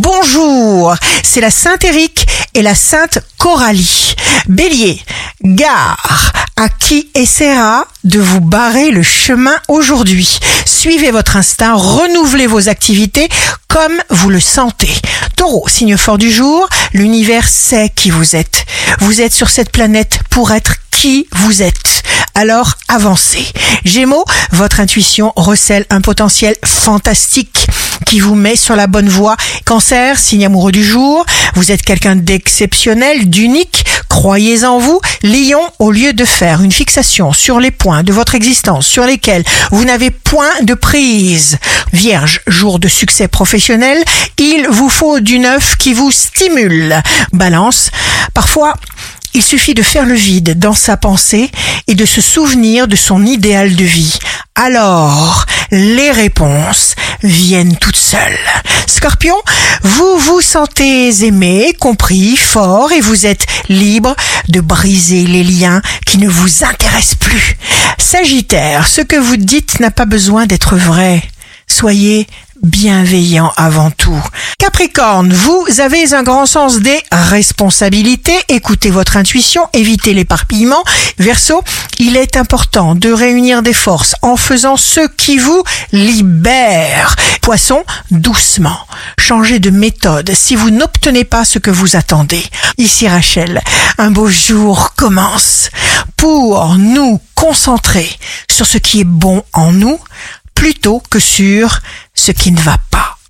bonjour. C'est la Sainte Éric et la Sainte Coralie. Bélier, gare à qui essaiera de vous barrer le chemin aujourd'hui? Suivez votre instinct, renouvelez vos activités comme vous le sentez. Taureau, signe fort du jour, l'univers sait qui vous êtes. Vous êtes sur cette planète pour être qui vous êtes. Alors avancez. Gémeaux, votre intuition recèle un potentiel fantastique qui vous met sur la bonne voie. Cancer, signe amoureux du jour, vous êtes quelqu'un d'exceptionnel, d'unique, croyez en vous. Lion, au lieu de faire une fixation sur les points de votre existence sur lesquels vous n'avez point de prise. Vierge, jour de succès professionnel, il vous faut du neuf qui vous stimule. Balance, parfois il suffit de faire le vide dans sa pensée et de se souvenir de son idéal de vie. Alors, les réponses viennent toutes seules. Scorpion, vous vous sentez aimé, compris, fort et vous êtes libre de briser les liens qui ne vous intéressent plus. Sagittaire, ce que vous dites n'a pas besoin d'être vrai. Soyez bienveillant avant tout. Capricorne, vous avez un grand sens des responsabilités, écoutez votre intuition, évitez l'éparpillement. Verseau, il est important de réunir des forces en faisant ce qui vous libère. Poisson, doucement, changez de méthode si vous n'obtenez pas ce que vous attendez. Ici Rachel, un beau jour commence pour nous concentrer sur ce qui est bon en nous plutôt que sur ce qui ne va pas.